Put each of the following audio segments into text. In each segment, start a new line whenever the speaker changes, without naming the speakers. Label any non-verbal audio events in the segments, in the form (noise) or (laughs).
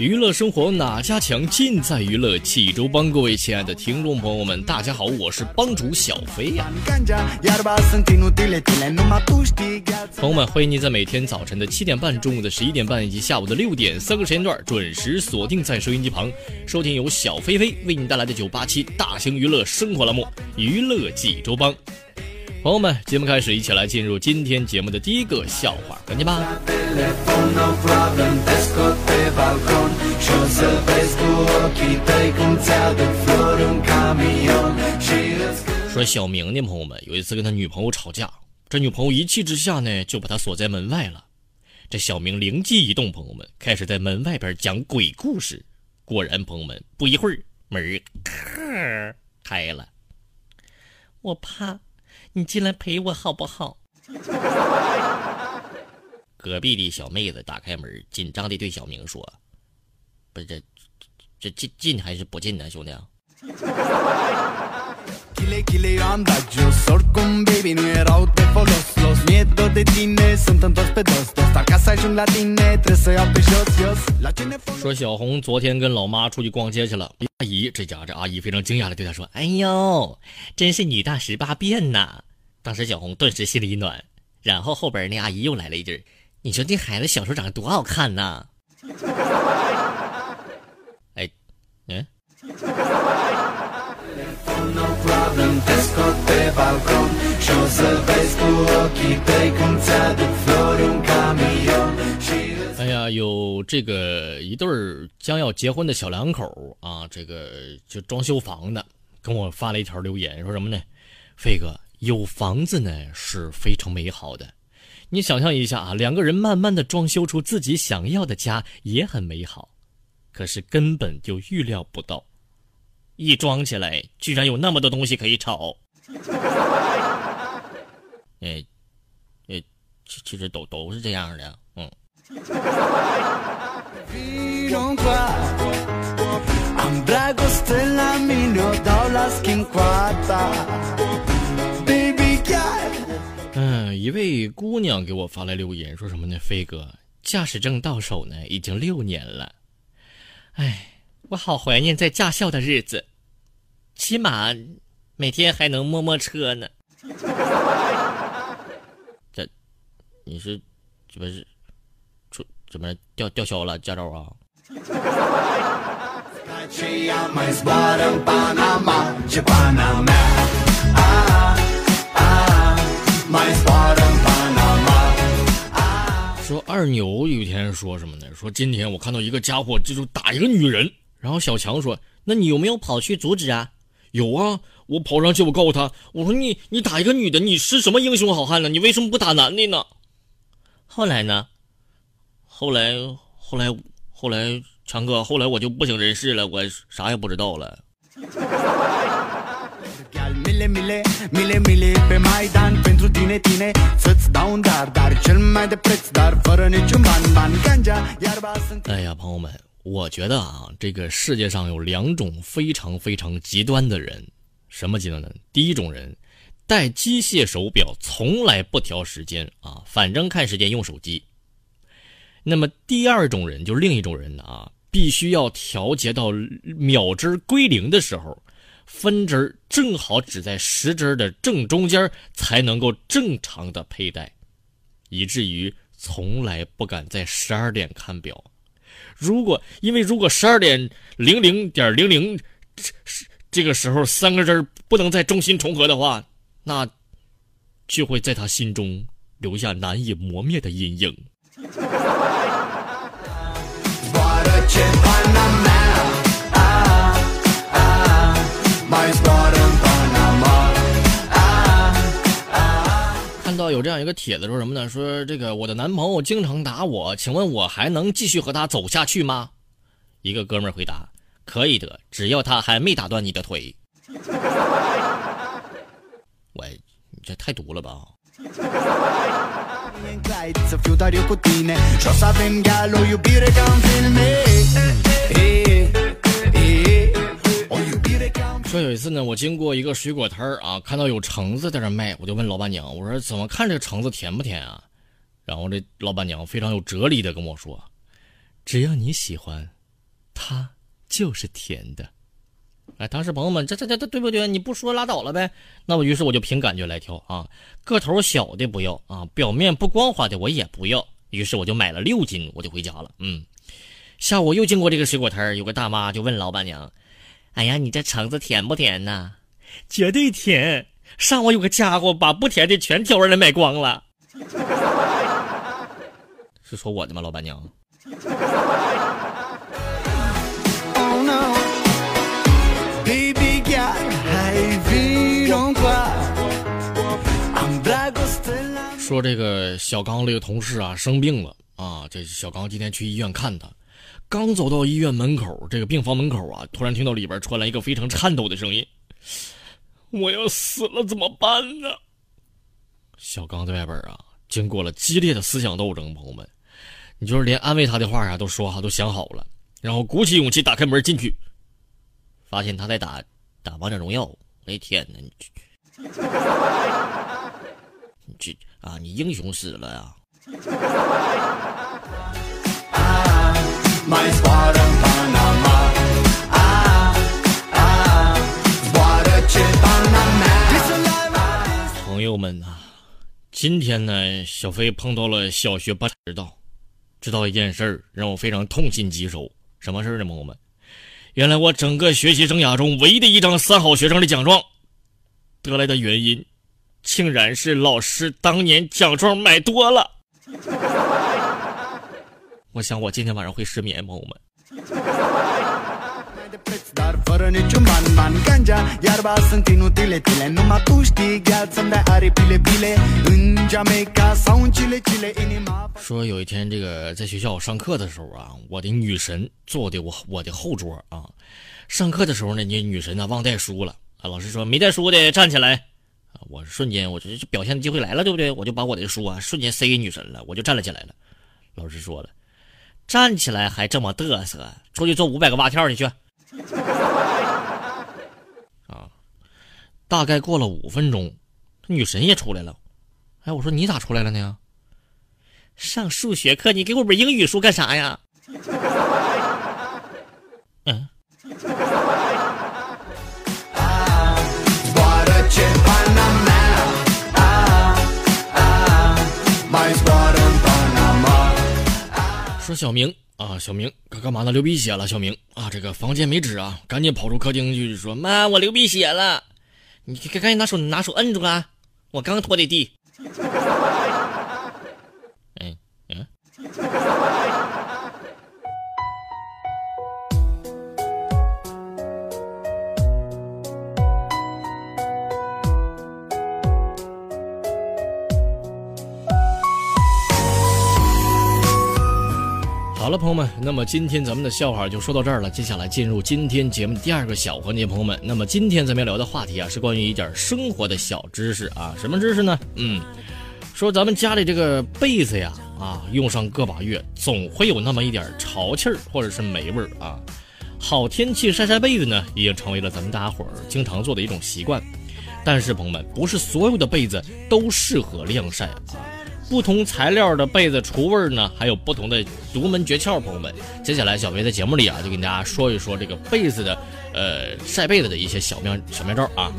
娱乐生活哪家强？尽在娱乐济州帮。各位亲爱的听众朋友们，大家好，我是帮主小飞呀。朋友们，欢迎您在每天早晨的七点半、中午的十一点半以及下午的六点三个时间段准时锁定在收音机旁，收听由小飞飞为您带来的九八七大型娱乐生活栏目《娱乐济州帮》。朋友们，节目开始，一起来进入今天节目的第一个笑话环节吧。说小明呢朋友们有一次跟他女朋友吵架，这女朋友一气之下呢，就把他锁在门外了。这小明灵机一动，朋友们开始在门外边讲鬼故事。果然，朋友们不一会儿门儿开了，我怕。你进来陪我好不好？(laughs) 隔壁的小妹子打开门，紧张的对小明说：“不是这这进进还是不进呢，兄弟？”说小红昨天跟老妈出去逛街去了。阿姨，这家这阿姨非常惊讶的对她说：“哎呦，真是女大十八变呐！”当时小红顿时心里一暖，然后后边那阿姨又来了一句：“你说这孩子小时候长得多好看呐！” (laughs) 哎，嗯。哎呀，有这个一对儿将要结婚的小两口啊，这个就装修房的，跟我发了一条留言，说什么呢？飞哥，有房子呢是非常美好的，你想象一下啊，两个人慢慢的装修出自己想要的家也很美好，可是根本就预料不到，一装起来居然有那么多东西可以吵。哎，哎，其其实都都是这样的，嗯。一位姑娘给我发来留言，说什么呢？飞哥，驾驶证到手呢，已经六年了。哎，我好怀念在驾校的日子，起码每天还能摸摸车呢。(laughs) 这，你是，这不是出？怎么吊吊销了驾照啊？说二牛有一天说什么呢？说今天我看到一个家伙就是打一个女人，然后小强说：“那你有没有跑去阻止啊？”有啊，我跑上去，我告诉他，我说：“你你打一个女的，你是什么英雄好汉呢？你为什么不打男的呢？”后来呢？后来，后来，后来，强哥，后来我就不省人事了，我啥也不知道了。(laughs) 哎呀，朋友们，我觉得啊，这个世界上有两种非常非常极端的人，什么极端呢？第一种人，戴机械手表，从来不调时间啊，反正看时间用手机。那么第二种人就是另一种人啊，必须要调节到秒针归零的时候，分针正好只在时针的正中间，才能够正常的佩戴，以至于从来不敢在十二点看表。如果因为如果十二点零零点零零这这个时候三个针不能在中心重合的话，那就会在他心中留下难以磨灭的阴影。看到有这样一个帖子说什么呢？说这个我的男朋友经常打我，请问我还能继续和他走下去吗？一个哥们儿回答：可以的，只要他还没打断你的腿。(laughs) 喂，你这太毒了吧！说有一次呢，我经过一个水果摊儿啊，看到有橙子在那卖，我就问老板娘，我说怎么看这橙子甜不甜啊？然后这老板娘非常有哲理的跟我说，只要你喜欢，它就是甜的。哎，当时朋友们，这这这这对不对？你不说拉倒了呗？那么于是我就凭感觉来挑啊，个头小的不要啊，表面不光滑的我也不要。于是我就买了六斤，我就回家了。嗯，下午又经过这个水果摊儿，有个大妈就问老板娘。哎呀，你这橙子甜不甜呐？绝对甜！上午有个家伙把不甜的全挑出来卖光了。是说我的吗，老板娘？说这个小刚这个同事啊生病了啊，这小刚今天去医院看他。刚走到医院门口，这个病房门口啊，突然听到里边传来一个非常颤抖的声音：“我要死了，怎么办呢？”小刚在外边啊，经过了激烈的思想斗争，朋友们，你就是连安慰他的话呀都说好，都想好了，然后鼓起勇气打开门进去，发现他在打打王者荣耀。我的天哪，你这啊，你英雄死了呀！朋友们啊，今天呢，小飞碰到了小学班知道，知道一件事儿，让我非常痛心疾首。什么事儿呢，朋友们？原来我整个学习生涯中唯一的一张三好学生的奖状，得来的原因，竟然是老师当年奖状买多了。我想我今天晚上会失眠，朋友们。说有一天，这个在学校上课的时候啊，我的女神坐的我我的后桌啊。上课的时候呢，你女神呢忘带书了啊。老师说没带书的站起来啊。我瞬间，我这表现的机会来了，对不对？我就把我的书啊瞬间塞给女神了，我就站了起来了。老师说了。站起来还这么嘚瑟，出去做五百个蛙跳你去！啊，大概过了五分钟，女神也出来了。哎，我说你咋出来了呢？上数学课，你给我本英语书干啥呀？(laughs) 嗯。说小明啊，小明干干嘛呢？流鼻血了，小明啊，这个房间没纸啊，赶紧跑出客厅去说：“妈，我流鼻血了，你赶赶紧拿手拿手摁住啊，我刚拖的地。”嗯嗯。好了，朋友们，那么今天咱们的笑话就说到这儿了。接下来进入今天节目第二个小环节，朋友们。那么今天咱们要聊的话题啊，是关于一点生活的小知识啊。什么知识呢？嗯，说咱们家里这个被子呀，啊，用上个把月，总会有那么一点潮气儿或者是霉味儿啊。好天气晒晒被子呢，已经成为了咱们大家伙儿经常做的一种习惯。但是朋友们，不是所有的被子都适合晾晒啊。不同材料的被子除味呢，还有不同的独门诀窍。朋友们，接下来小飞在节目里啊，就跟大家说一说这个被子的，呃，晒被子的一些小妙小妙招啊。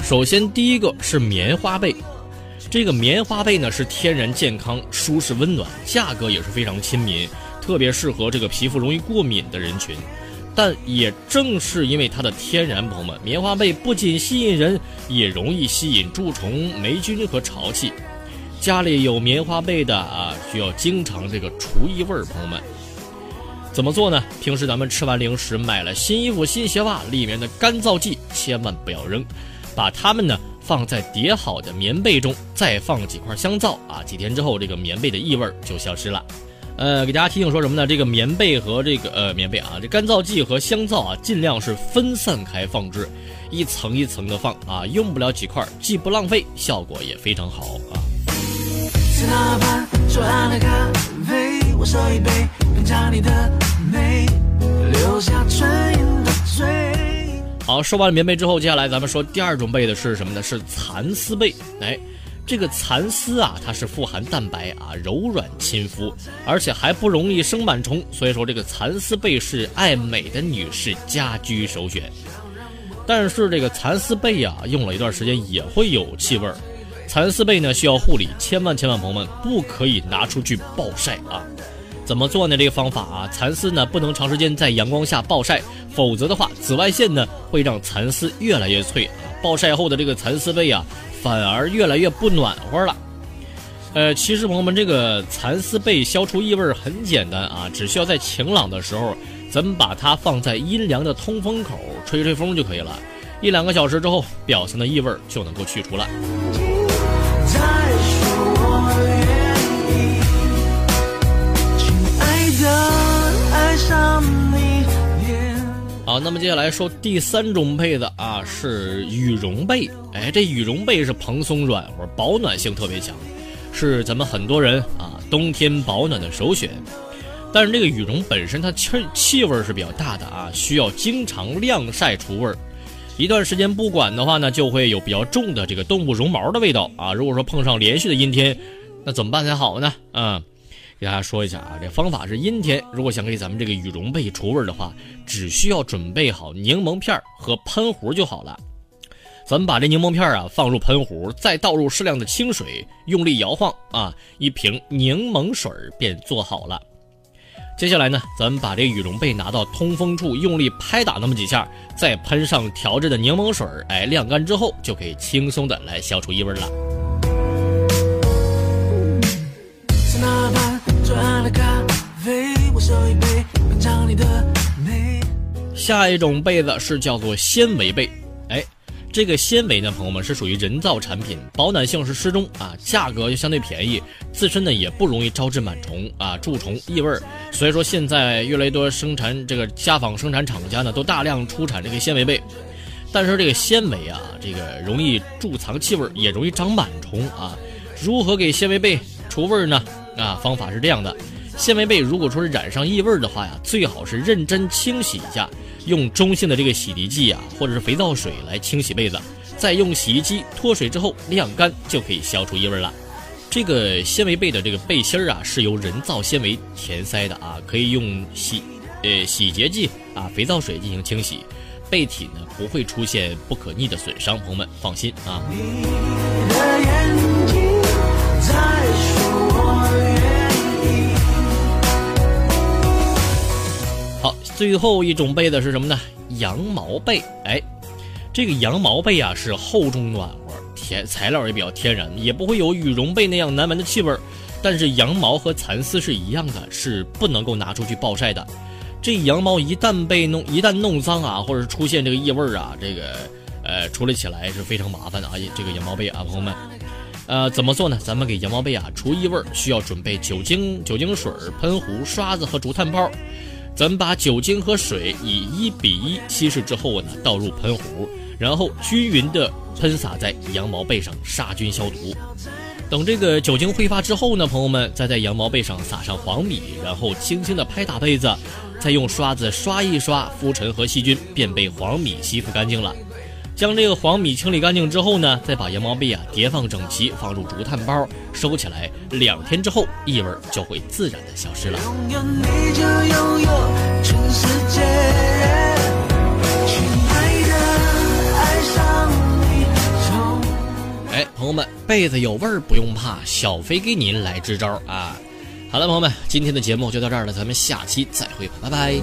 首先，第一个是棉花被，这个棉花被呢是天然健康、舒适温暖，价格也是非常亲民。特别适合这个皮肤容易过敏的人群。但也正是因为它的天然，朋友们，棉花被不仅吸引人，也容易吸引蛀虫、霉菌和潮气。家里有棉花被的啊，需要经常这个除异味儿，朋友们。怎么做呢？平时咱们吃完零食，买了新衣服、新鞋袜，里面的干燥剂千万不要扔，把它们呢放在叠好的棉被中，再放几块香皂啊，几天之后，这个棉被的异味就消失了。呃，给大家提醒说什么呢？这个棉被和这个呃棉被啊，这干燥剂和香皂啊，尽量是分散开放置，一层一层的放啊，用不了几块，既不浪费，效果也非常好啊。好，说完了棉被之后，接下来咱们说第二种被的是什么呢？是蚕丝被，哎。这个蚕丝啊，它是富含蛋白啊，柔软亲肤，而且还不容易生螨虫，所以说这个蚕丝被是爱美的女士家居首选。但是这个蚕丝被啊，用了一段时间也会有气味儿。蚕丝被呢需要护理，千万千万朋友们不可以拿出去暴晒啊！怎么做呢？这个方法啊，蚕丝呢不能长时间在阳光下暴晒，否则的话，紫外线呢会让蚕丝越来越脆啊。暴晒后的这个蚕丝被啊。反而越来越不暖和了。呃，其实朋友们，这个蚕丝被消除异味很简单啊，只需要在晴朗的时候，咱们把它放在阴凉的通风口吹吹风就可以了。一两个小时之后，表层的异味就能够去除了。那么接下来说第三种被子啊，是羽绒被。哎，这羽绒被是蓬松软和，保暖性特别强，是咱们很多人啊冬天保暖的首选。但是这个羽绒本身它气气味是比较大的啊，需要经常晾晒除味儿。一段时间不管的话呢，就会有比较重的这个动物绒毛的味道啊。如果说碰上连续的阴天，那怎么办才好呢？啊？给大家说一下啊，这方法是阴天。如果想给咱们这个羽绒被除味的话，只需要准备好柠檬片和喷壶就好了。咱们把这柠檬片啊放入喷壶，再倒入适量的清水，用力摇晃啊，一瓶柠檬水便做好了。接下来呢，咱们把这羽绒被拿到通风处，用力拍打那么几下，再喷上调制的柠檬水，哎，晾干之后就可以轻松的来消除异味了。走一杯找你的美下一种被子是叫做纤维被，哎，这个纤维呢，朋友们是属于人造产品，保暖性是适中啊，价格就相对便宜，自身呢也不容易招致螨虫啊、蛀虫、异味，所以说现在越来越多生产这个家纺生产厂家呢都大量出产这个纤维被，但是这个纤维啊，这个容易贮藏气味，也容易长螨虫啊，如何给纤维被除味呢？啊，方法是这样的，纤维被如果说是染上异味的话呀，最好是认真清洗一下。用中性的这个洗涤剂啊，或者是肥皂水来清洗被子，再用洗衣机脱水之后晾干，就可以消除异味了。这个纤维被的这个背心儿啊，是由人造纤维填塞的啊，可以用洗呃洗洁剂啊、肥皂水进行清洗，被体呢不会出现不可逆的损伤，朋友们放心啊。最后一种被子是什么呢？羊毛被。哎，这个羊毛被啊是厚重暖和，天材料也比较天然，也不会有羽绒被那样难闻的气味。但是羊毛和蚕丝是一样的，是不能够拿出去暴晒的。这羊毛一旦被弄，一旦弄脏啊，或者是出现这个异味啊，这个呃处理起来是非常麻烦的啊。这个羊毛被啊，朋友们，呃，怎么做呢？咱们给羊毛被啊除异味，需要准备酒精、酒精水、喷壶、刷子和竹炭泡。咱们把酒精和水以一比一稀释之后呢，倒入喷壶，然后均匀的喷洒在羊毛被上，杀菌消毒。等这个酒精挥发之后呢，朋友们再在羊毛被上撒上黄米，然后轻轻的拍打被子，再用刷子刷一刷，浮尘和细菌便被黄米吸附干净了。将这个黄米清理干净之后呢，再把羊毛被啊叠放整齐，放入竹炭包收起来。两天之后，异味就会自然的消失了。哎，朋友们，被子有味儿不用怕，小飞给您来支招啊！好了，朋友们，今天的节目就到这儿了，咱们下期再会吧，拜拜。